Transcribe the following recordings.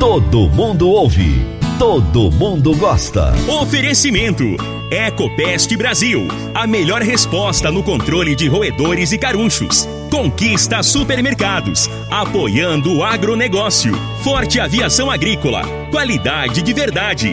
Todo mundo ouve. Todo mundo gosta. Oferecimento. Ecopest Brasil. A melhor resposta no controle de roedores e carunchos. Conquista supermercados. Apoiando o agronegócio. Forte aviação agrícola. Qualidade de verdade.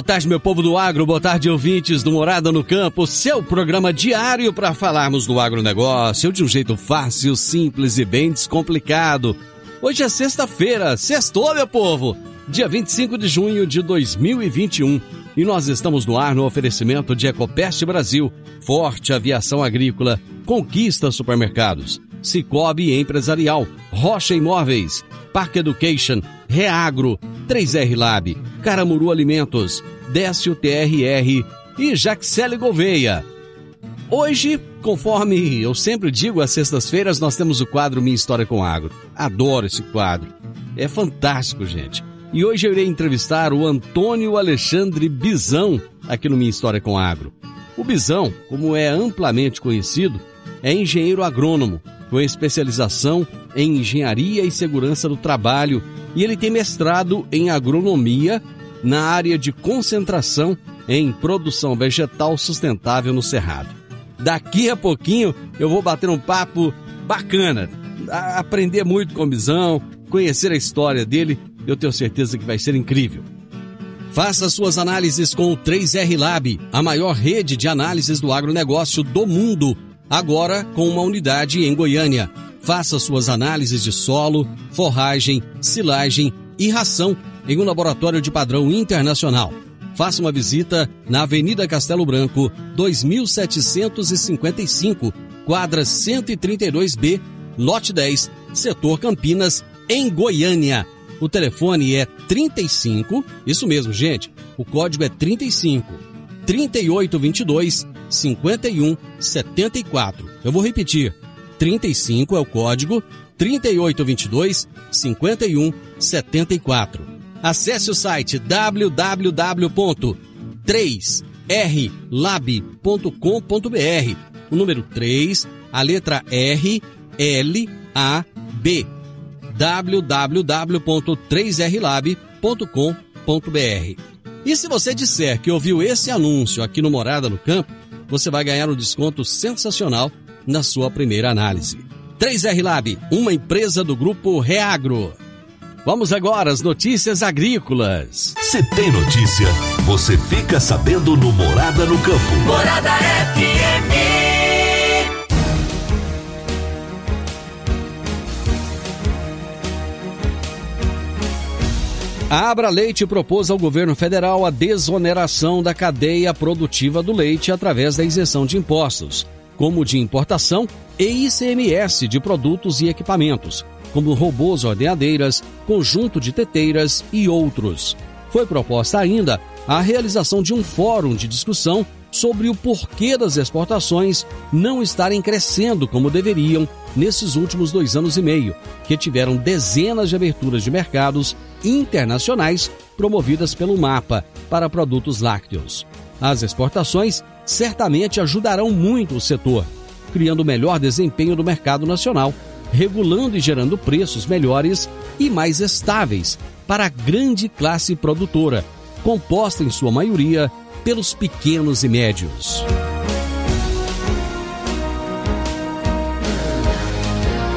Boa tarde, meu povo do agro, boa tarde, ouvintes do Morada no Campo, seu programa diário para falarmos do agronegócio de um jeito fácil, simples e bem descomplicado. Hoje é sexta-feira, sextou, meu povo, dia 25 de junho de 2021. E nós estamos no ar no oferecimento de Ecopest Brasil, Forte Aviação Agrícola, Conquista Supermercados, Cicobi Empresarial, Rocha Imóveis, Park Education, Reagro, 3R Lab, Caramuru Alimentos, Décio TRR e Jaxele Gouveia. Hoje, conforme eu sempre digo, às sextas-feiras nós temos o quadro Minha História com Agro. Adoro esse quadro. É fantástico, gente. E hoje eu irei entrevistar o Antônio Alexandre Bizão aqui no Minha História com Agro. O Bizão, como é amplamente conhecido, é engenheiro agrônomo com especialização em engenharia e segurança do trabalho e ele tem mestrado em agronomia na área de concentração em produção vegetal sustentável no Cerrado. Daqui a pouquinho eu vou bater um papo bacana, aprender muito com o Bizão, conhecer a história dele, eu tenho certeza que vai ser incrível. Faça suas análises com o 3R Lab, a maior rede de análises do agronegócio do mundo agora com uma unidade em Goiânia. Faça suas análises de solo, forragem, silagem e ração em um laboratório de padrão internacional. Faça uma visita na Avenida Castelo Branco, 2755, quadra 132B, lote 10, setor Campinas, em Goiânia. O telefone é 35, isso mesmo, gente. O código é 35 3822 51 74. Eu vou repetir. 35 é o código 3822 51 74. Acesse o site www.3rlab.com.br. O número 3, a letra R, L, A, B. www.3rlab.com.br. E se você disser que ouviu esse anúncio aqui no Morada no Campo, você vai ganhar um desconto sensacional na sua primeira análise. 3R Lab, uma empresa do grupo Reagro. Vamos agora às notícias agrícolas. Se tem notícia, você fica sabendo no Morada no Campo. Morada FM. A Abra Leite propôs ao governo federal a desoneração da cadeia produtiva do leite através da isenção de impostos, como de importação e ICMS de produtos e equipamentos, como robôs ordenadeiras, conjunto de teteiras e outros. Foi proposta ainda a realização de um fórum de discussão sobre o porquê das exportações não estarem crescendo como deveriam nesses últimos dois anos e meio, que tiveram dezenas de aberturas de mercados internacionais promovidas pelo MAPA para produtos lácteos. As exportações certamente ajudarão muito o setor, criando melhor desempenho do mercado nacional, regulando e gerando preços melhores e mais estáveis para a grande classe produtora, composta em sua maioria pelos pequenos e médios.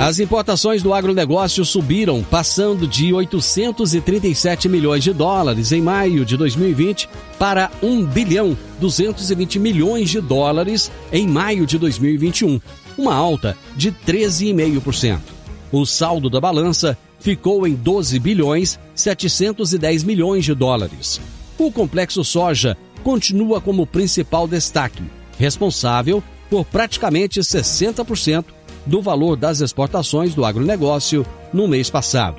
As importações do agronegócio subiram, passando de 837 milhões de dólares em maio de 2020 para 1 bilhão 220 milhões de dólares em maio de 2021, uma alta de 13,5%. O saldo da balança ficou em 12 bilhões 710 milhões de dólares. O complexo soja continua como principal destaque, responsável por praticamente 60% do valor das exportações do agronegócio no mês passado.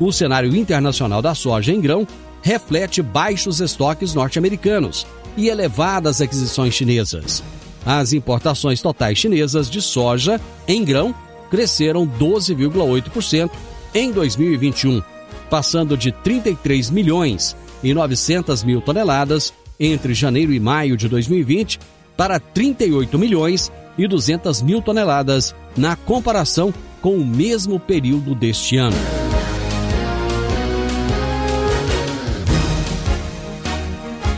O cenário internacional da soja em grão reflete baixos estoques norte-americanos e elevadas aquisições chinesas. As importações totais chinesas de soja em grão cresceram 12,8% em 2021, passando de 33 milhões e 900 mil toneladas entre janeiro e maio de 2020 para 38 milhões e 200 mil toneladas na comparação com o mesmo período deste ano.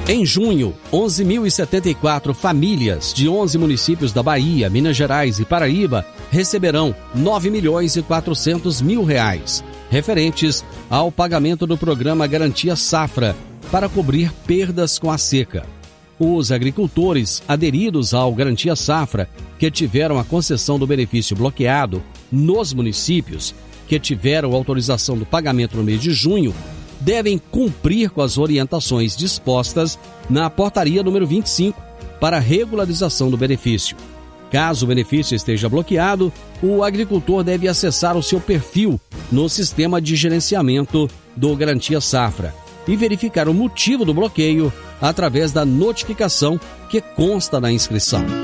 Em junho, 11.074 famílias de 11 municípios da Bahia, Minas Gerais e Paraíba receberão 9 milhões e 400 mil reais, referentes ao pagamento do programa Garantia Safra, para cobrir perdas com a seca. Os agricultores aderidos ao Garantia Safra, que tiveram a concessão do benefício bloqueado nos municípios que tiveram autorização do pagamento no mês de junho, devem cumprir com as orientações dispostas na portaria número 25 para regularização do benefício. Caso o benefício esteja bloqueado, o agricultor deve acessar o seu perfil no sistema de gerenciamento do Garantia Safra e verificar o motivo do bloqueio através da notificação que consta na inscrição.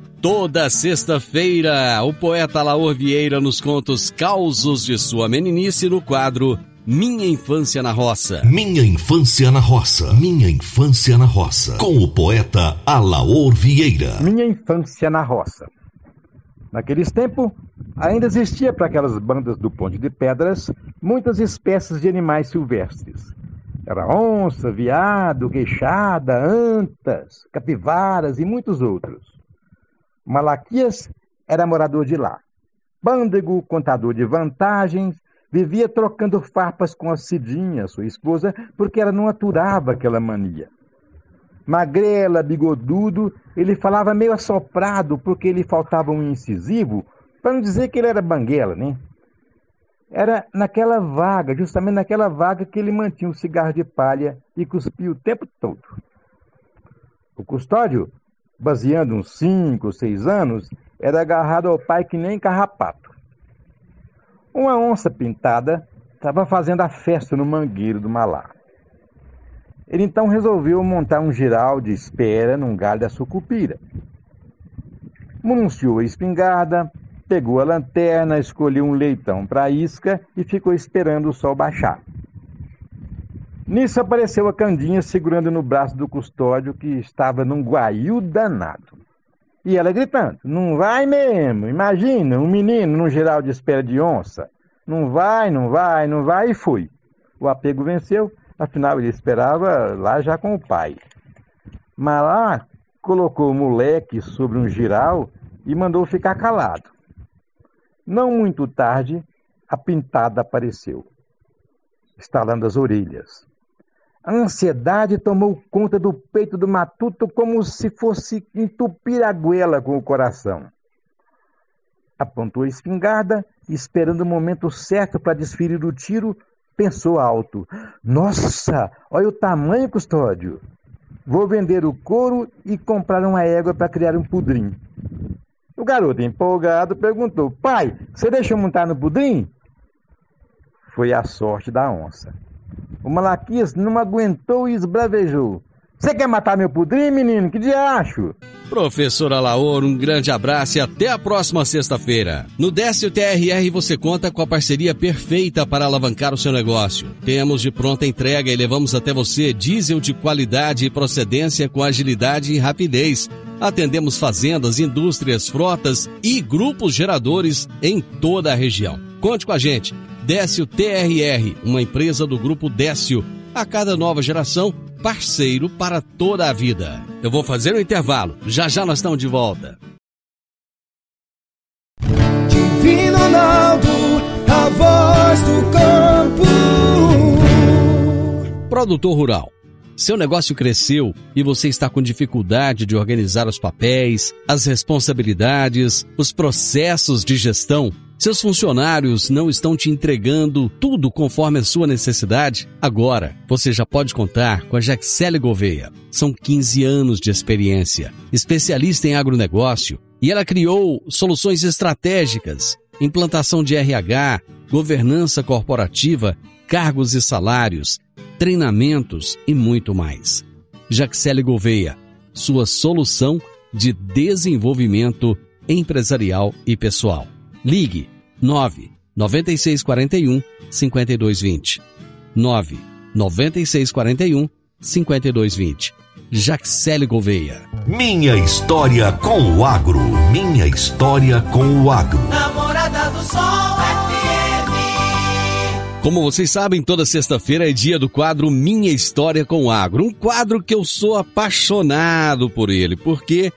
Toda sexta-feira, o poeta Laor Vieira nos conta os causos de sua meninice no quadro Minha Infância na Roça. Minha Infância na Roça. Minha Infância na Roça. Com o poeta Alaor Vieira. Minha Infância na Roça. Naqueles tempos, ainda existia para aquelas bandas do Ponte de Pedras muitas espécies de animais silvestres. Era onça, viado, queixada, antas, capivaras e muitos outros. Malaquias era morador de lá. Pândego, contador de vantagens, vivia trocando farpas com a Cidinha, sua esposa, porque ela não aturava aquela mania. Magrela, bigodudo, ele falava meio assoprado porque lhe faltava um incisivo, para não dizer que ele era banguela, né? Era naquela vaga, justamente naquela vaga, que ele mantinha um cigarro de palha e cuspia o tempo todo. O custódio baseando uns cinco ou seis anos, era agarrado ao pai que nem carrapato. Uma onça pintada estava fazendo a festa no mangueiro do Malá. Ele então resolveu montar um giral de espera num galho da sucupira. Mununciou a espingarda, pegou a lanterna, escolheu um leitão para isca e ficou esperando o sol baixar. Nisso apareceu a Candinha segurando no braço do custódio que estava num guaiu danado. E ela gritando: Não vai mesmo, imagina, um menino num geral de espera de onça. Não vai, não vai, não vai, e foi. O apego venceu, afinal ele esperava lá já com o pai. Mas lá colocou o moleque sobre um giral e mandou ficar calado. Não muito tarde, a pintada apareceu, estalando as orelhas. A ansiedade tomou conta do peito do matuto como se fosse entupir a goela com o coração. Apontou a espingarda, esperando o momento certo para desferir o tiro, pensou alto: Nossa, olha o tamanho, custódio! Vou vender o couro e comprar uma égua para criar um pudrim. O garoto, empolgado, perguntou: Pai, você deixa eu montar no pudrim? Foi a sorte da onça. O Malaquias não aguentou e esbravejou. Você quer matar meu pudrim, menino? Que diacho? Professor Alaor, um grande abraço e até a próxima sexta-feira. No Décio TRR você conta com a parceria perfeita para alavancar o seu negócio. Temos de pronta entrega e levamos até você diesel de qualidade e procedência com agilidade e rapidez. Atendemos fazendas, indústrias, frotas e grupos geradores em toda a região. Conte com a gente. Décio TRR, uma empresa do grupo Décio. A cada nova geração, parceiro para toda a vida. Eu vou fazer um intervalo. Já já nós estamos de volta. Divino Ronaldo, a voz do campo. Produtor Rural. Seu negócio cresceu e você está com dificuldade de organizar os papéis, as responsabilidades, os processos de gestão? Seus funcionários não estão te entregando tudo conforme a sua necessidade? Agora, você já pode contar com a Jaxele Gouveia. São 15 anos de experiência, especialista em agronegócio, e ela criou soluções estratégicas, implantação de RH, governança corporativa, cargos e salários, treinamentos e muito mais. Jaxele Gouveia, sua solução de desenvolvimento empresarial e pessoal. Ligue 9 9641 5220. 9 9641 5220. Jaxele Gouveia. Minha história com o agro. Minha história com o agro. Namorada do Sol FM. Como vocês sabem, toda sexta-feira é dia do quadro Minha História com o Agro. Um quadro que eu sou apaixonado por ele, porque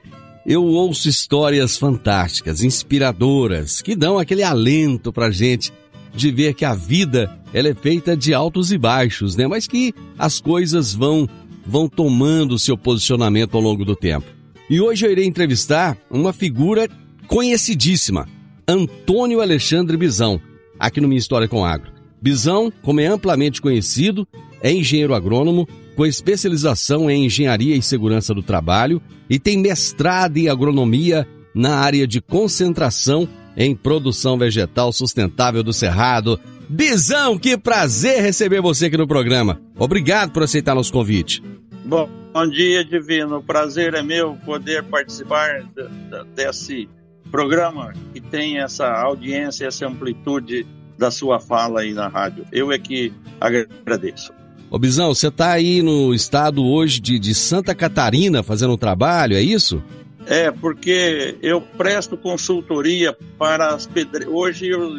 eu ouço histórias fantásticas, inspiradoras, que dão aquele alento pra gente de ver que a vida ela é feita de altos e baixos, né? Mas que as coisas vão vão tomando seu posicionamento ao longo do tempo. E hoje eu irei entrevistar uma figura conhecidíssima, Antônio Alexandre Bizão, aqui no Minha História com Agro. Bizão, como é amplamente conhecido, é engenheiro agrônomo com especialização em engenharia e segurança do trabalho e tem mestrado em agronomia na área de concentração em produção vegetal sustentável do Cerrado. Bizão, que prazer receber você aqui no programa. Obrigado por aceitar nosso convite. Bom, bom dia, Divino. O prazer é meu poder participar de- de- desse programa que tem essa audiência, essa amplitude da sua fala aí na rádio. Eu é que agradeço. Ô Bizão, você está aí no estado hoje de, de Santa Catarina fazendo um trabalho, é isso? É, porque eu presto consultoria para as pedreiras. Hoje eu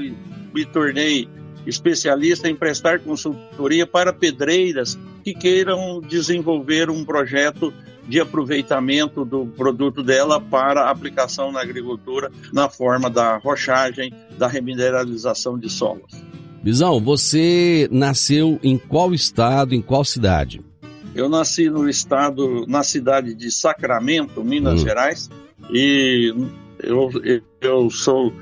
me tornei especialista em prestar consultoria para pedreiras que queiram desenvolver um projeto de aproveitamento do produto dela para aplicação na agricultura na forma da rochagem, da remineralização de solos. Bizão, você nasceu em qual estado, em qual cidade? Eu nasci no estado, na cidade de Sacramento, Minas Hum. Gerais, e eu, eu sou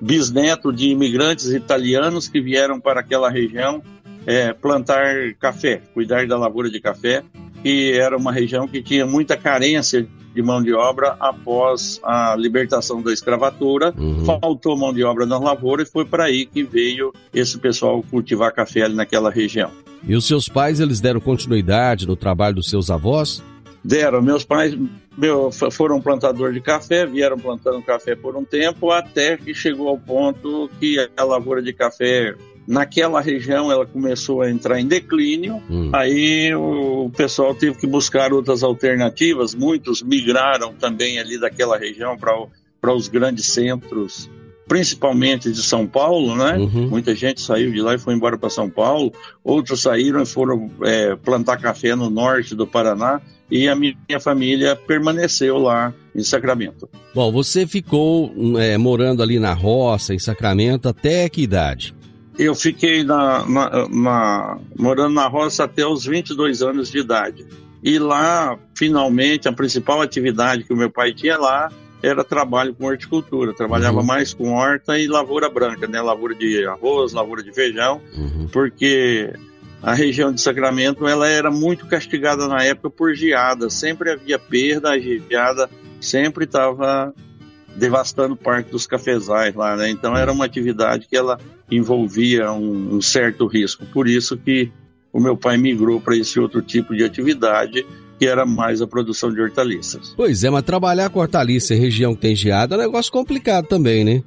bisneto de imigrantes italianos que vieram para aquela região é, plantar café, cuidar da lavoura de café, que era uma região que tinha muita carência de mão de obra após a libertação da escravatura. Uhum. Faltou mão de obra na lavoura e foi para aí que veio esse pessoal cultivar café ali naquela região. E os seus pais, eles deram continuidade no trabalho dos seus avós? Deram. Meus pais meu, foram plantador de café, vieram plantando café por um tempo, até que chegou ao ponto que a lavoura de café naquela região ela começou a entrar em declínio. Hum. Aí o pessoal teve que buscar outras alternativas. Muitos migraram também ali daquela região para os grandes centros, principalmente de São Paulo, né? Uhum. Muita gente saiu de lá e foi embora para São Paulo. Outros saíram e foram é, plantar café no norte do Paraná. E a minha família permaneceu lá em Sacramento. Bom, você ficou é, morando ali na roça, em Sacramento, até que idade? Eu fiquei na, na- na- morando na roça até os 22 anos de idade. E lá, finalmente, a principal atividade que o meu pai tinha lá era trabalho com horticultura. Trabalhava Uhum. mais com horta e lavoura branca, né? Lavoura de arroz, lavoura de feijão, Uhum. porque a região de Sacramento ela era muito castigada na época por geada. Sempre havia perda, a geada sempre estava devastando parte dos cafezais lá, né? Então era uma atividade que ela envolvia um, um certo risco. Por isso que o meu pai migrou para esse outro tipo de atividade, que era mais a produção de hortaliças. Pois é, mas trabalhar com hortaliça em região que tem geada é um negócio complicado também, né?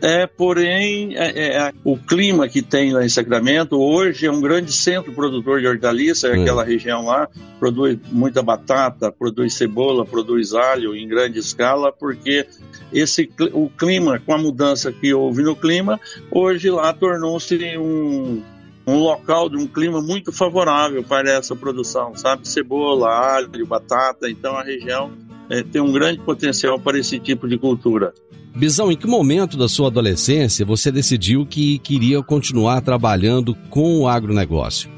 É, porém, é, é, o clima que tem lá em Sacramento hoje é um grande centro produtor de hortaliça, é. aquela região lá produz muita batata, produz cebola, produz alho em grande escala, porque esse o clima, com a mudança que houve no clima, hoje lá tornou-se um, um local de um clima muito favorável para essa produção, sabe? Cebola, alho, batata, então a região é, tem um grande potencial para esse tipo de cultura. Bisão, em que momento da sua adolescência você decidiu que queria continuar trabalhando com o agronegócio?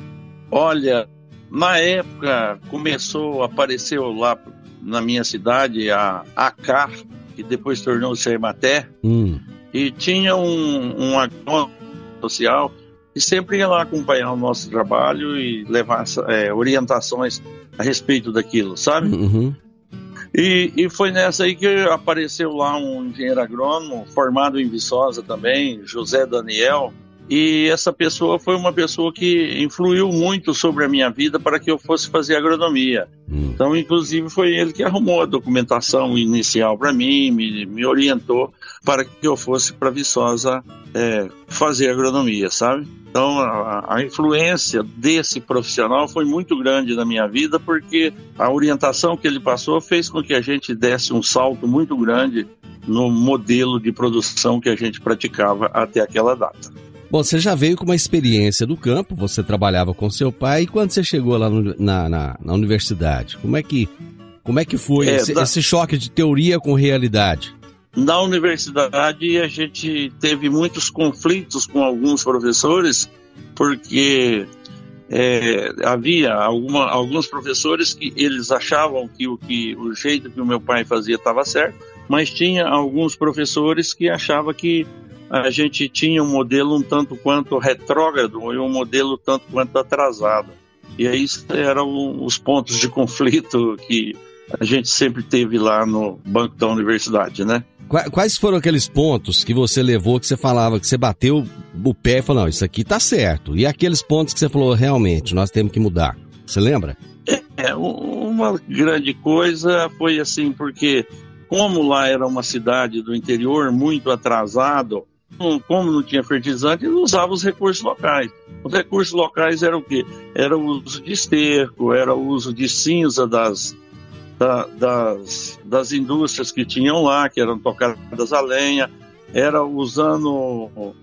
Olha, na época começou, apareceu lá na minha cidade a ACAR, que depois tornou-se a Emater, hum. e tinha um, um agrônomo social que sempre ia lá acompanhar o nosso trabalho e levar é, orientações a respeito daquilo, sabe? Uhum. E, e, foi nessa aí que apareceu lá um engenheiro agrônomo, formado em Viçosa também, José Daniel. E essa pessoa foi uma pessoa que influiu muito sobre a minha vida para que eu fosse fazer agronomia. Hum. Então, inclusive, foi ele que arrumou a documentação inicial para mim, me, me orientou para que eu fosse para Viçosa é, fazer agronomia, sabe? Então, a, a, influência desse profissional foi muito grande na minha vida, porque a orientação que ele passou fez com que a gente desse um salto muito grande no modelo de produção que a gente praticava até aquela data. Bom, você já veio com uma experiência do campo, você trabalhava com seu pai, e quando você chegou lá no, na, na, na, universidade, como é que, como é que foi é, esse, da... esse choque de teoria com realidade? Na universidade, a gente teve muitos conflitos com alguns professores, porque é, havia alguma, alguns professores que eles achavam que o, que o jeito que o meu pai fazia estava certo, mas tinha alguns professores que achavam que a gente tinha um modelo um tanto quanto retrógrado e um modelo tanto quanto atrasado. E aí eram os pontos de conflito que a gente sempre teve lá no banco da universidade, né? Quais foram aqueles pontos que você levou, que você falava, que você bateu o pé e falou, não, isso aqui tá certo. E aqueles pontos que você falou, realmente, nós temos que mudar. Você lembra? É, uma grande coisa foi assim, porque como lá era uma cidade do interior muito atrasado, como não tinha fertilizante, eles usavam os recursos locais. Os recursos locais eram o quê? Era o uso de esterco, era o uso de cinza das, da, das, das indústrias que tinham lá, que eram tocadas a lenha, era usando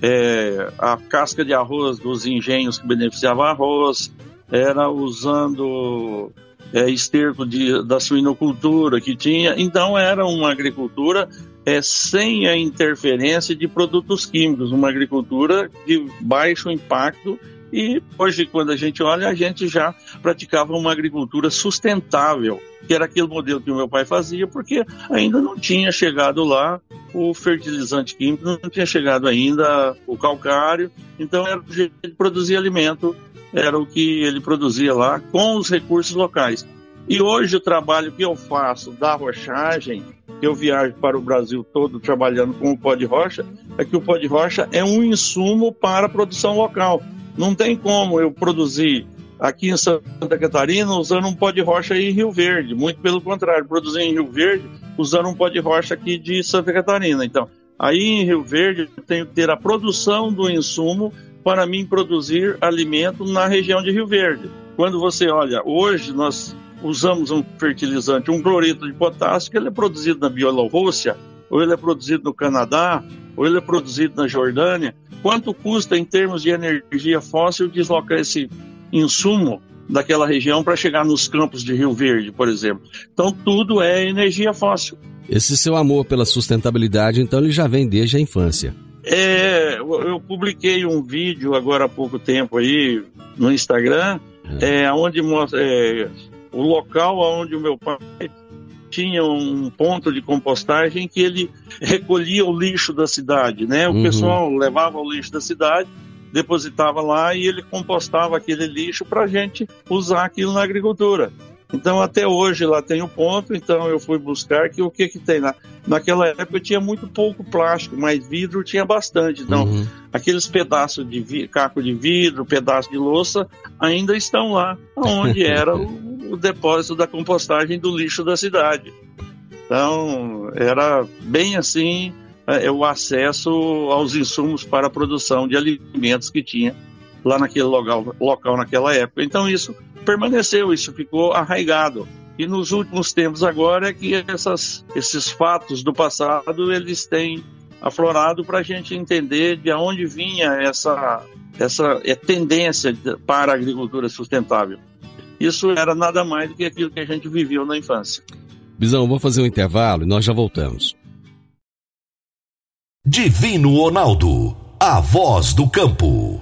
é, a casca de arroz dos engenhos que beneficiavam arroz, era usando é, esterco de, da suinocultura que tinha. Então, era uma agricultura é, sem a interferência de produtos químicos, uma agricultura de baixo impacto e hoje, quando a gente olha, a gente já praticava uma agricultura sustentável, que era aquele modelo que o meu pai fazia, porque ainda não tinha chegado lá o fertilizante químico, não tinha chegado ainda o calcário, então era o jeito de produzir alimento, era o que ele produzia lá com os recursos locais. E hoje o trabalho que eu faço da rochagem, eu viajo para o Brasil todo trabalhando com o pó de rocha, é que o pó de rocha é um insumo para a produção local. Não tem como eu produzir aqui em Santa Catarina usando um pó de rocha em Rio Verde. Muito pelo contrário, produzir em Rio Verde usando um pó de rocha aqui de Santa Catarina. Então, aí em Rio Verde eu tenho que ter a produção do insumo para mim produzir alimento na região de Rio Verde. Quando você olha, hoje nós usamos um fertilizante, um cloreto de potássio, que ele é produzido na Bielorrússia, ou ele é produzido no Canadá, ou ele é produzido na Jordânia, quanto custa em termos de energia fóssil deslocar esse insumo daquela região para chegar nos campos de Rio Verde, por exemplo. Então tudo é energia fóssil. Esse seu amor pela sustentabilidade, então, ele já vem desde a infância. É, eu publiquei um vídeo agora há pouco tempo aí no Instagram, é. É, onde mostra é, o local onde o meu pai tinha um ponto de compostagem que ele recolhia o lixo da cidade, né? O uhum. pessoal levava o lixo da cidade, depositava lá e ele compostava aquele lixo para a gente usar aquilo na agricultura. Então até hoje lá tem o um ponto, então eu fui buscar que o que que tem lá. Naquela época tinha muito pouco plástico, mas vidro tinha bastante. Então uhum. aqueles pedaços de caco de vidro, pedaço de louça ainda estão lá, onde era o o depósito da compostagem do lixo da cidade. Então, era bem assim é, o acesso aos insumos para a produção de alimentos que tinha lá naquele local, local naquela época. Então, isso permaneceu, isso ficou arraigado. E nos últimos tempos agora é que essas, esses fatos do passado eles têm aflorado para a gente entender de onde vinha essa, essa é, tendência para a agricultura sustentável. Isso era nada mais do que aquilo que a gente viveu na infância. Bisão, vou fazer um intervalo e nós já voltamos. Divino Ronaldo, a voz do campo.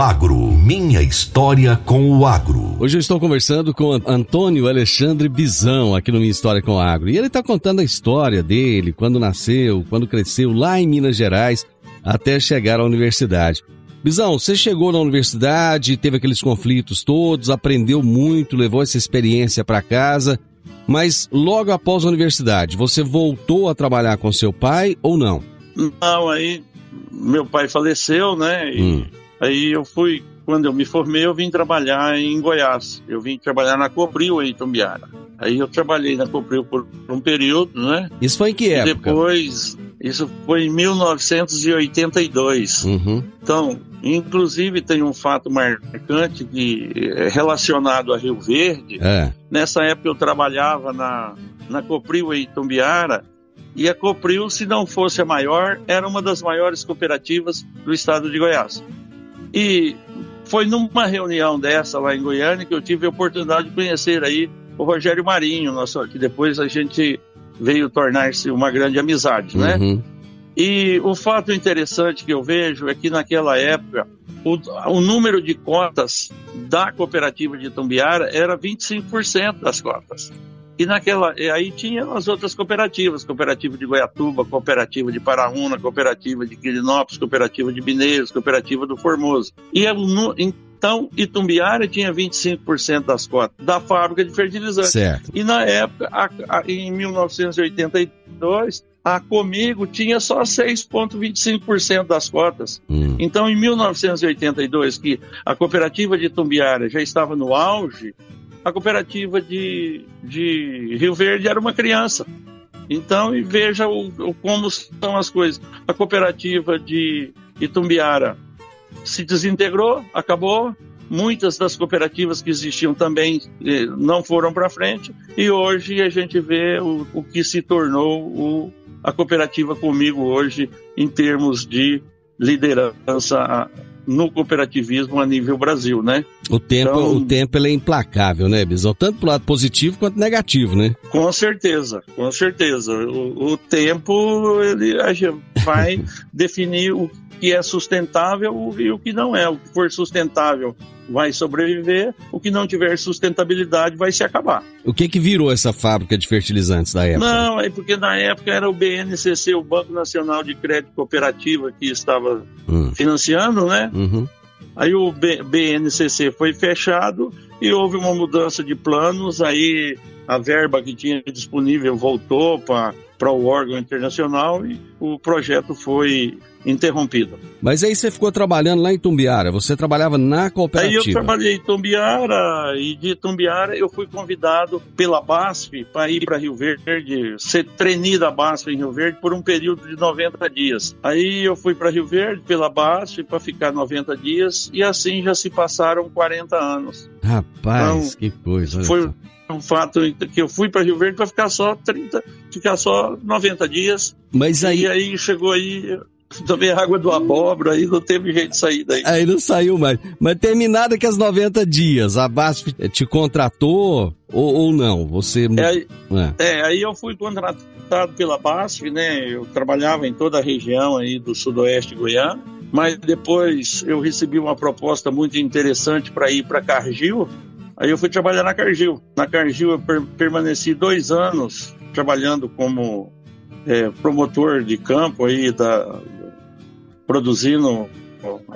agro. Minha história com o agro. Hoje eu estou conversando com Antônio Alexandre Bizão, aqui no Minha História com o Agro. E ele está contando a história dele, quando nasceu, quando cresceu lá em Minas Gerais, até chegar à universidade. Bizão, você chegou na universidade, teve aqueles conflitos todos, aprendeu muito, levou essa experiência para casa, mas logo após a universidade, você voltou a trabalhar com seu pai ou não? Não, aí meu pai faleceu, né? E hum. Aí eu fui, quando eu me formei, eu vim trabalhar em Goiás. Eu vim trabalhar na Cobril em Itumbiara. Aí eu trabalhei na Cobril por um período, né? Isso foi em que época? E depois, isso foi em 1982. Uhum. Então, inclusive tem um fato marcante que é relacionado a Rio Verde. É. Nessa época eu trabalhava na, na Copril em Tumbiara e a Copril, se não fosse a maior, era uma das maiores cooperativas do estado de Goiás. E foi numa reunião dessa lá em Goiânia que eu tive a oportunidade de conhecer aí o Rogério Marinho, nosso, que depois a gente veio tornar-se uma grande amizade, né? Uhum. E o fato interessante que eu vejo é que naquela época o, o número de cotas da cooperativa de Tumbiara era 25% das cotas. E naquela, e aí tinha as outras cooperativas, cooperativa de Goiatuba, cooperativa de Paraúna, cooperativa de Quirinópolis, cooperativa de Mineiros, cooperativa do Formoso. E então, Itumbiara tinha 25% das cotas da fábrica de fertilizantes. Certo. E na época, a, a, em 1982, a Comigo tinha só 6,25% das cotas. Hum. Então, em 1982, que a cooperativa de Itumbiara já estava no auge, a cooperativa de, de Rio Verde era uma criança. Então, e veja o, o, como são as coisas. A cooperativa de Itumbiara se desintegrou, acabou. Muitas das cooperativas que existiam também eh, não foram para frente e hoje a gente vê o, o que se tornou o, a cooperativa comigo hoje em termos de liderança no cooperativismo a nível Brasil, né? O tempo, então, o tempo ele é implacável, né, Bisão? Tanto pro lado positivo quanto negativo, né? Com certeza, com certeza. O, o tempo ele vai definir o que é sustentável e o que não é. O que for sustentável vai sobreviver, o que não tiver sustentabilidade vai se acabar. O que que virou essa fábrica de fertilizantes da época? Não, é porque na época era o BNCC, o Banco Nacional de Crédito Cooperativa, que estava hum. financiando, né? Uhum. Aí o BNCC foi fechado e houve uma mudança de planos, aí a verba que tinha disponível voltou para para o órgão internacional e o projeto foi interrompido. Mas aí você ficou trabalhando lá em Tumbiara, você trabalhava na cooperativa? Aí eu trabalhei em Tumbiara e de Tumbiara eu fui convidado pela BASF para ir para Rio Verde, ser treinado da BASF em Rio Verde por um período de 90 dias. Aí eu fui para Rio Verde pela BASF para ficar 90 dias e assim já se passaram 40 anos. Rapaz, então, que coisa. Foi, um fato que eu fui para Rio Verde para ficar só 30, ficar só 90 dias. Mas aí. E aí chegou aí. Tomei água do abóbora, aí não teve jeito de sair daí. Aí não saiu mais. Mas terminado que as 90 dias, a BASF te contratou ou, ou não? Você. É, é. é, aí eu fui contratado pela BASF, né? Eu trabalhava em toda a região aí do sudoeste goiano, mas depois eu recebi uma proposta muito interessante para ir para Cargill Aí eu fui trabalhar na Cargill. Na Cargill eu per permaneci dois anos trabalhando como é, promotor de campo aí da produzindo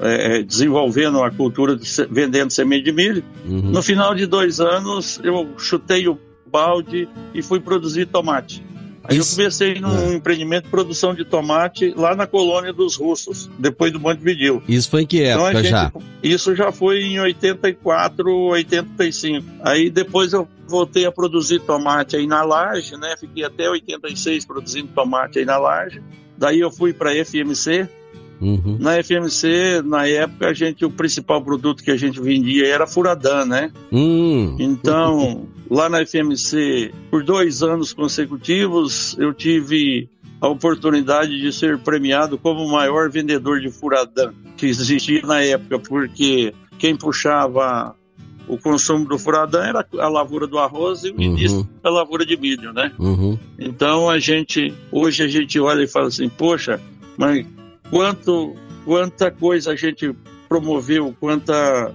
é, é desenvolvendo a cultura de vendendo semente de milho. Uhum. No final de dois anos eu chutei o balde e fui produzir tomate. Aí Isso... eu comecei num é. empreendimento de produção de tomate lá na colônia dos russos, depois do Montevideo. Isso foi em que então, época então, gente, já? Isso já foi em 84, 85. Aí depois eu voltei a produzir tomate aí na laje, né? Fiquei até 86 produzindo tomate aí na laje. Daí eu fui para a FMC, Uhum. Na FMC, na época, a gente, o principal produto que a gente vendia era Furadan, né? Uhum. Então, lá na FMC, por dois anos consecutivos, eu tive a oportunidade de ser premiado como o maior vendedor de Furadan que existia na época, porque quem puxava o consumo do Furadan era a lavoura do arroz e o início uhum. a lavoura de milho, né? Uhum. Então a gente, hoje a gente olha e fala assim, poxa, mas quanto, quanta coisa a gente promoveu, quanta,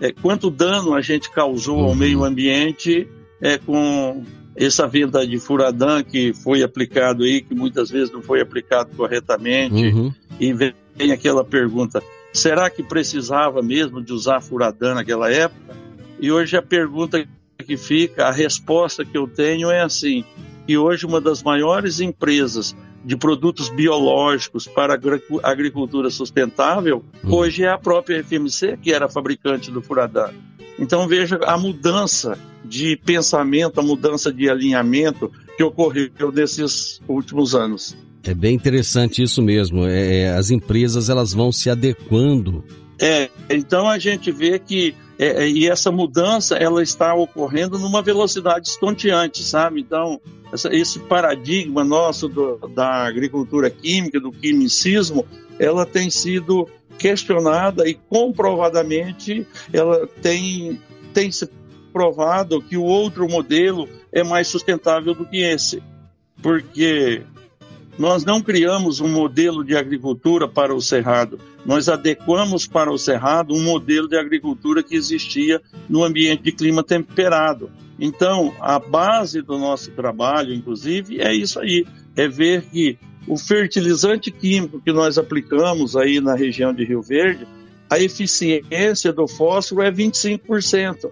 é, quanto dano a gente causou uhum. ao meio ambiente é, com essa venda de furadã que foi aplicado aí, que muitas vezes não foi aplicado corretamente. Uhum. E vem aquela pergunta: será que precisava mesmo de usar furadã naquela época? E hoje a pergunta que fica, a resposta que eu tenho é assim: que hoje uma das maiores empresas de produtos biológicos para agricultura sustentável, hum. hoje é a própria FMC, que era fabricante do Furadã. Então veja a mudança de pensamento, a mudança de alinhamento que ocorreu nesses últimos anos. É bem interessante isso mesmo. É, é as empresas elas vão se adequando. É, então a gente vê que é, é, e essa mudança ela está ocorrendo numa velocidade estonteante, sabe? Então essa, esse paradigma nosso do, da agricultura química, do quimicismo, ela tem sido questionada e comprovadamente ela tem, tem se provado que o outro modelo é mais sustentável do que esse. Porque nós não criamos um modelo de agricultura para o cerrado, nós adequamos para o cerrado um modelo de agricultura que existia no ambiente de clima temperado. Então, a base do nosso trabalho, inclusive, é isso aí: é ver que o fertilizante químico que nós aplicamos aí na região de Rio Verde, a eficiência do fósforo é 25%.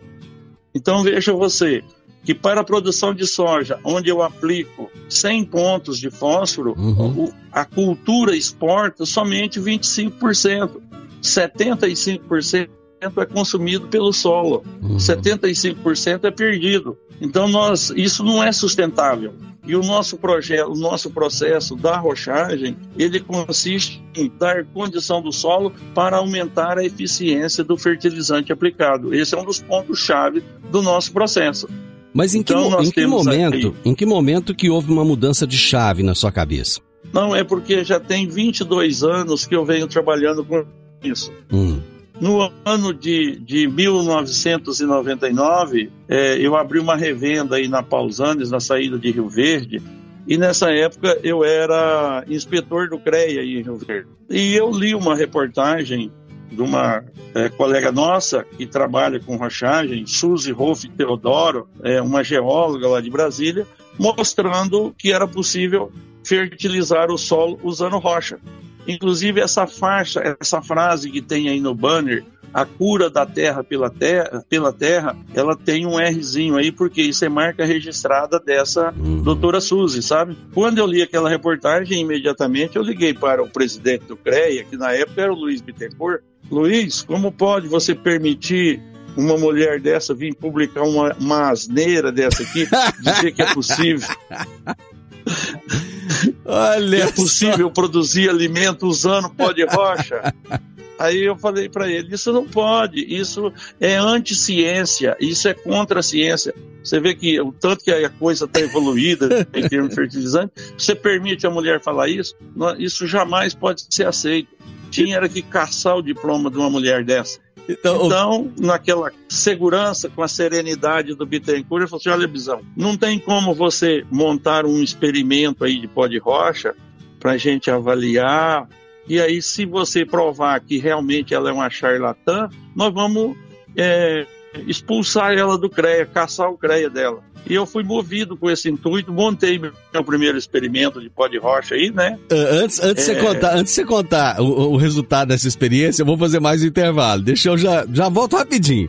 Então, veja você, que para a produção de soja, onde eu aplico 100 pontos de fósforo, uhum. a cultura exporta somente 25%. 75% é consumido pelo solo, uhum. 75% é perdido. Então nós, isso não é sustentável. E o nosso projeto, o nosso processo da rochagem, ele consiste em dar condição do solo para aumentar a eficiência do fertilizante aplicado. Esse é um dos pontos chave do nosso processo. Mas em então, que, em que momento, aqui... em que momento que houve uma mudança de chave na sua cabeça? Não, é porque já tem 22 anos que eu venho trabalhando com isso. Hum. No ano de, de 1999, é, eu abri uma revenda aí na Pausanes, na saída de Rio Verde, e nessa época eu era inspetor do CREA em Rio Verde. E eu li uma reportagem de uma é, colega nossa que trabalha com rochagem, Suzy Rolf Teodoro, é, uma geóloga lá de Brasília, mostrando que era possível fertilizar o solo usando rocha. Inclusive essa faixa, essa frase que tem aí no banner, a cura da terra pela terra, pela terra, ela tem um Rzinho aí, porque isso é marca registrada dessa uhum. doutora Suzy, sabe? Quando eu li aquela reportagem, imediatamente eu liguei para o presidente do CREA, que na época era o Luiz Bittencourt. Luiz, como pode você permitir uma mulher dessa vir publicar uma, uma asneira dessa aqui, dizer que é possível? Olha é possível só. produzir alimento usando pó de rocha? Aí eu falei para ele: isso não pode, isso é anti-ciência, isso é contra a ciência. Você vê que o tanto que a coisa está evoluída em termos de fertilizante, você permite a mulher falar isso, isso jamais pode ser aceito. Tinha era que caçar o diploma de uma mulher dessa. Então, então, naquela segurança, com a serenidade do Bittencourt, ele falou assim: olha, Bisão, não tem como você montar um experimento aí de pó de rocha para a gente avaliar e aí, se você provar que realmente ela é uma charlatã, nós vamos é, expulsar ela do CREA, caçar o CREA dela. E eu fui movido com esse intuito, montei meu primeiro experimento de pó de rocha aí, né? Uh, antes, antes, é... você contar, antes de você contar o, o, resultado dessa experiência, eu vou fazer mais um intervalo. Deixa eu já, já volto rapidinho.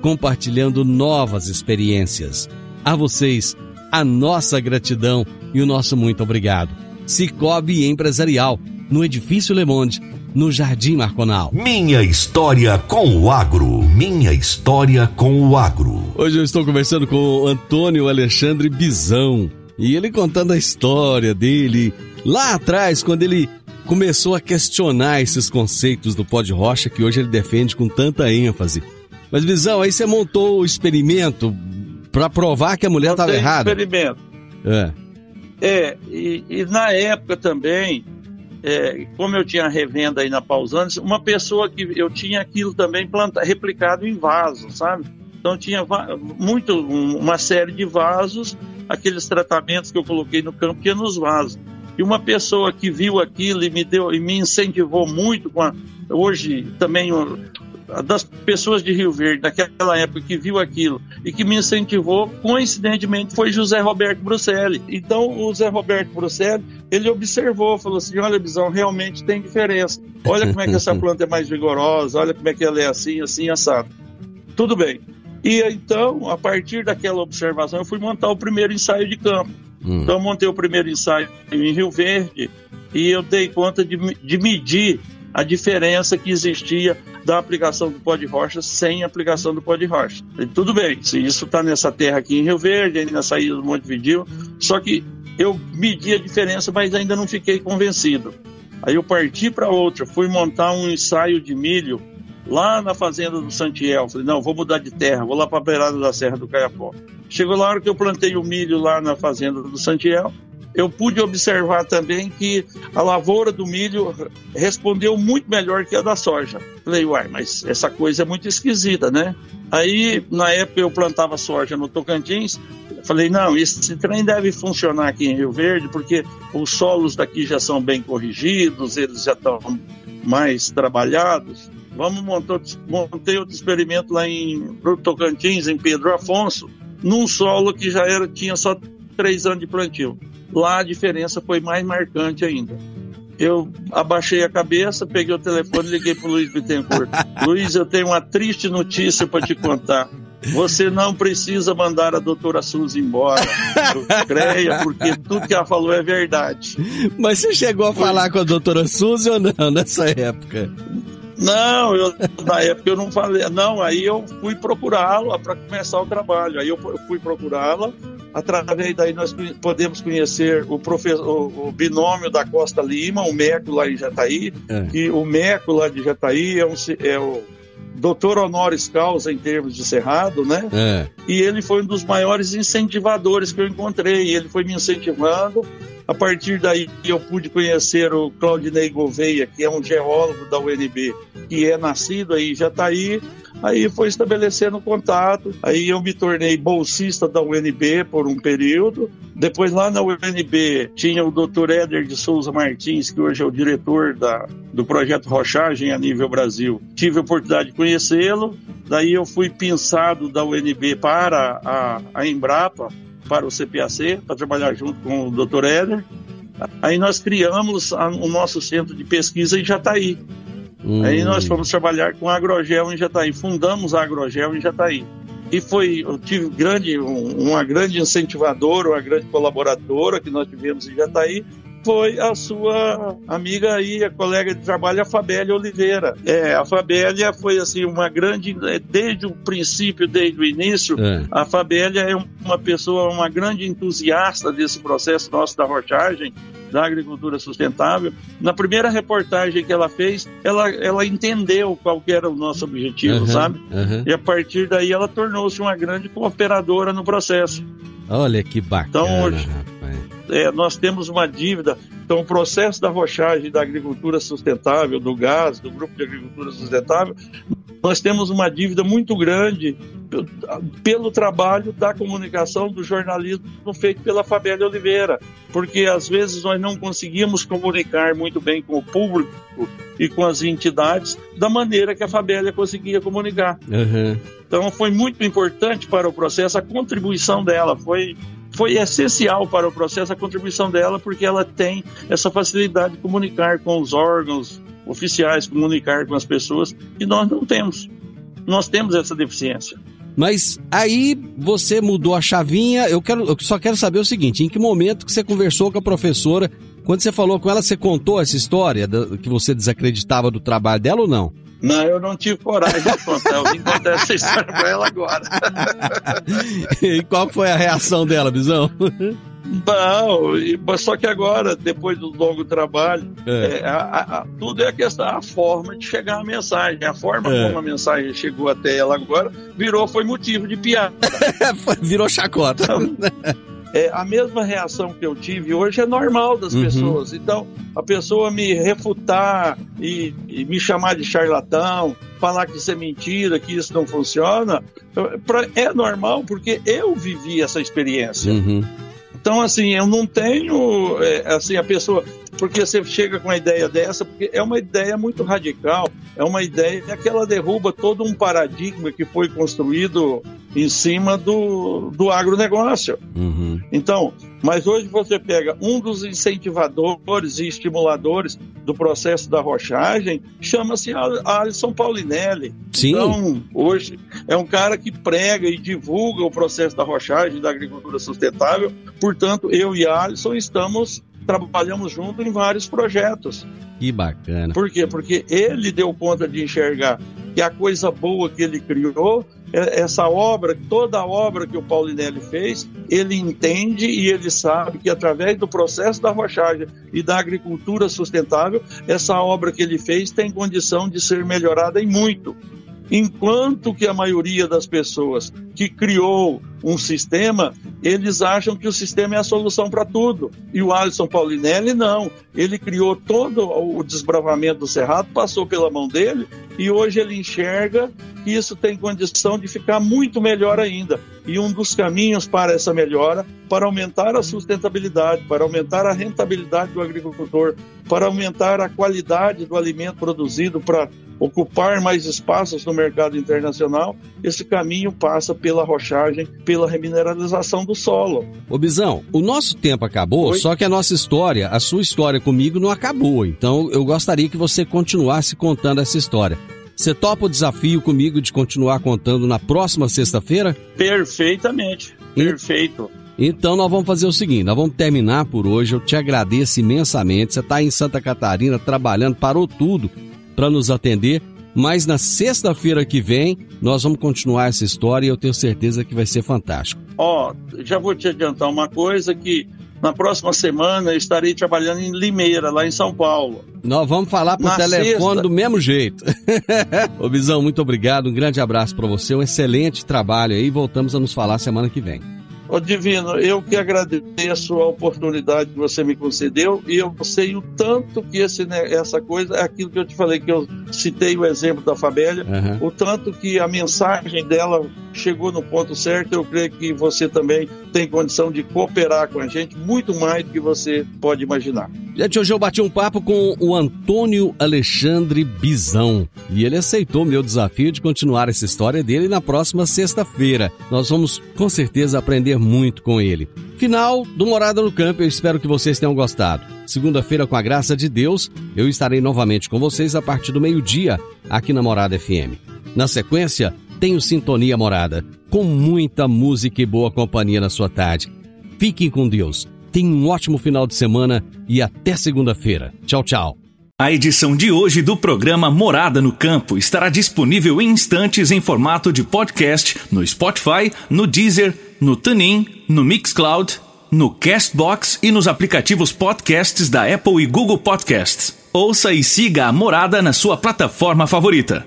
compartilhando novas experiências. A vocês, a nossa gratidão e o nosso muito obrigado. Cicobi Empresarial, no Edifício Le Monde, no Jardim Marconal. Minha história com o agro. Minha história com o agro. Hoje eu estou conversando com o Antônio Alexandre Bizão. E ele contando a história dele lá atrás, quando ele começou a questionar esses conceitos do pó de rocha que hoje ele defende com tanta ênfase. Mas, Bizão, aí você montou o experimento para provar que a mulher estava errada. experimento. É. É, e, e na época também, é, como eu tinha revenda aí na Pausantes, uma pessoa que eu tinha aquilo também planta, replicado em vaso, sabe? Então tinha muito, uma série de vasos, aqueles tratamentos que eu coloquei no campo ia nos vasos. E uma pessoa que viu aquilo e me deu e me incentivou muito com a, hoje também das pessoas de Rio Verde, daquela época que viu aquilo e que me incentivou, coincidentemente, foi José Roberto Bruxelli. Então, o José Roberto Bruxelli, ele observou, falou assim, olha, Bisão, realmente tem diferença. Olha como é que essa planta é mais vigorosa, olha como é que ela é assim, assim, assado. Tudo bem. E então, a partir daquela observação, eu fui montar o primeiro ensaio de campo. Hum. Então, montei o primeiro ensaio em Rio Verde e eu dei conta de, de medir a diferença que existia da aplicação do pó de rocha sem aplicação do pó de rocha. E tudo bem, se isso está nessa terra aqui em Rio Verde, na saída do Monte Vidil, só que eu medi a diferença, mas ainda não fiquei convencido. Aí eu parti para outra, fui montar um ensaio de milho lá na fazenda do Santiel. Falei, não, vou mudar de terra, vou lá para a beirada da Serra do Caiapó. Chegou lá a hora que eu plantei o milho lá na fazenda do Santiel, eu pude observar também que a lavoura do milho respondeu muito melhor que a da soja. Falei, uai, mas essa coisa é muito esquisita, né? Aí, na época, eu plantava soja no Tocantins. Falei, não, esse trem deve funcionar aqui em Rio Verde, porque os solos daqui já são bem corrigidos, eles já estão mais trabalhados. Vamos montar, montei outro experimento lá em Tocantins, em Pedro Afonso, num solo que já era, tinha só três anos de plantio. Lá a diferença foi mais marcante ainda. Eu abaixei a cabeça, peguei o telefone e liguei para o Luiz Bittencourt. Luiz, eu tenho uma triste notícia para te contar. Você não precisa mandar a doutora Suzy embora. creia, porque tudo que ela falou é verdade. Mas você chegou a falar com a doutora Suzy ou não nessa época? Não, eu, na época eu não falei. Não, aí eu fui procurá-la para começar o trabalho. Aí eu fui procurá-la. Através daí nós podemos conhecer o, professor, o, o binômio da Costa Lima, o MECO lá em Jataí. É. O MECO lá de Jataí é, um, é o doutor honoris causa em termos de cerrado, né? É. E ele foi um dos maiores incentivadores que eu encontrei. Ele foi me incentivando a partir daí eu pude conhecer o Claudinei Gouveia, que é um geólogo da UNB, que é nascido aí, já está aí. Aí foi estabelecendo contato, aí eu me tornei bolsista da UNB por um período. Depois lá na UNB tinha o Dr. Éder de Souza Martins, que hoje é o diretor da, do projeto Rochagem a nível Brasil. Tive a oportunidade de conhecê-lo, daí eu fui pensado da UNB para a, a Embrapa, para o CPAC, para trabalhar junto com o Dr. Éder. Aí nós criamos a, o nosso centro de pesquisa em Jataí. Hum. Aí nós fomos trabalhar com a Agrogel em Jataí, fundamos a Agrogel em Jataí. E foi, eu tive grande, uma grande incentivadora, uma grande colaboradora que nós tivemos em Jataí, foi a sua amiga aí, a colega de trabalho, a Fabélia Oliveira. É, a Fabélia foi assim uma grande, é, desde o princípio, desde o início, é. a Fabélia é uma pessoa, uma grande entusiasta desse processo nosso da rochagem da agricultura sustentável. Na primeira reportagem que ela fez, ela, ela entendeu qual era o nosso objetivo, Uhum, sabe? uhum. E a partir daí ela tornou-se uma grande cooperadora no processo. Olha que bacana, Então, hoje-. É, nós temos uma dívida. Então, o processo da rochagem da agricultura sustentável, do gás, do grupo de agricultura sustentável, nós temos uma dívida muito grande pe- pelo trabalho da comunicação, do jornalismo feito pela Fabélia Oliveira, porque às vezes nós não conseguimos comunicar muito bem com o público e com as entidades da maneira que a Fabélia conseguia comunicar. Uhum. Então foi muito importante para o processo a contribuição dela, foi foi essencial para o processo a contribuição dela porque ela tem essa facilidade de comunicar com os órgãos oficiais, comunicar com as pessoas e nós não temos. Nós temos essa deficiência. Mas aí você mudou a chavinha. Eu quero, eu só quero saber o seguinte: em que momento que você conversou com a professora? Quando você falou com ela, você contou essa história que você desacreditava do trabalho dela ou não? Não, eu não tive coragem de contar. Eu vim contar essa história para ela agora. e qual foi a reação dela, Bisão? Não, só que agora, depois do longo trabalho, É. é, a- a- tudo é a questão, a forma de chegar a mensagem. A forma É. como a mensagem chegou até ela agora virou, foi motivo de piada. Virou chacota. É, a mesma reação que eu tive hoje é normal das Uhum. pessoas. Então, a pessoa me refutar e, e me chamar de charlatão, falar que isso é mentira, que isso não funciona, pra- é normal porque eu vivi essa experiência. Uhum. Então, assim, eu não tenho, é, assim, a pessoa, porque você chega com uma ideia dessa, porque é uma ideia muito radical, é uma ideia que ela derruba todo um paradigma que foi construído em cima do, do agronegócio. Uhum. Então, mas hoje você pega um dos incentivadores e estimuladores do processo da rochagem, chama-se Al- Alisson Paulinelli. Sim. Então, hoje é um cara que prega e divulga o processo da rochagem da agricultura sustentável. Portanto, eu e Alisson estamos trabalhamos junto em vários projetos. Que bacana. Por quê? Porque ele deu conta de enxergar que a coisa boa que ele criou, é- essa obra, toda a obra que o Paulinelli fez, ele entende e ele sabe que através do processo da rochagem e da agricultura sustentável, essa obra que ele fez tem condição de ser melhorada em muito. Enquanto que a maioria das pessoas que criou um sistema, eles acham que o sistema é a solução para tudo. E o Alisson Paulinelli não. Ele criou todo o desbravamento do Cerrado, passou pela mão dele e hoje ele enxerga que isso tem condição de ficar muito melhor ainda. E um dos caminhos para essa melhora, para aumentar a sustentabilidade, para aumentar a rentabilidade do agricultor, para aumentar a qualidade do alimento produzido, para ocupar mais espaços no mercado internacional, esse caminho passa pela rochagem, pela remineralização do solo. Ô Bisão, o nosso tempo acabou, Oi? só que a nossa história, a sua história comigo não acabou. Então eu gostaria que você continuasse contando essa história. Você topa o desafio comigo de continuar contando na próxima sexta-feira? Perfeitamente. E- Perfeito. Então nós vamos fazer o seguinte, nós vamos terminar por hoje. Eu te agradeço imensamente. Você está em Santa Catarina trabalhando, parou tudo para nos atender. Mas na sexta-feira que vem nós vamos continuar essa história e eu tenho certeza que vai ser fantástico. Ó, já vou te adiantar uma coisa que na próxima semana eu estarei trabalhando em Limeira, lá em São Paulo. Nós vamos falar por Na telefone sexta. do mesmo jeito. Ô Bisão, muito obrigado. Um grande abraço para você. Um excelente trabalho aí. Voltamos a nos falar semana que vem. Ô Divino, eu que agradeço a oportunidade que você me concedeu e eu sei o tanto que esse, né, essa coisa é aquilo que eu te falei, que eu citei o exemplo da Fabélia, Aham. o tanto que a mensagem dela chegou no ponto certo, eu creio que você também tem condição de cooperar com a gente muito mais do que você pode imaginar. Gente, hoje eu bati um papo com o Antônio Alexandre Bizão e ele aceitou meu desafio de continuar essa história dele na próxima sexta-feira. Nós vamos com certeza aprender muito com ele. Final do Morada no Campo, eu espero que vocês tenham gostado. Segunda-feira, com a graça de Deus, eu estarei novamente com vocês a partir do meio-dia aqui na Morada FM. Na sequência, tenho Sintonia Morada, com muita música e boa companhia na sua tarde. Fiquem com Deus. Tenham um ótimo final de semana e até segunda-feira. Tchau, tchau. A edição de hoje do programa Morada no Campo estará disponível em instantes em formato de podcast no Spotify, no Deezer, no TuneIn, no Mixcloud no Castbox e nos aplicativos podcasts da Apple e Google Podcasts. Ouça e siga a Morada na sua plataforma favorita.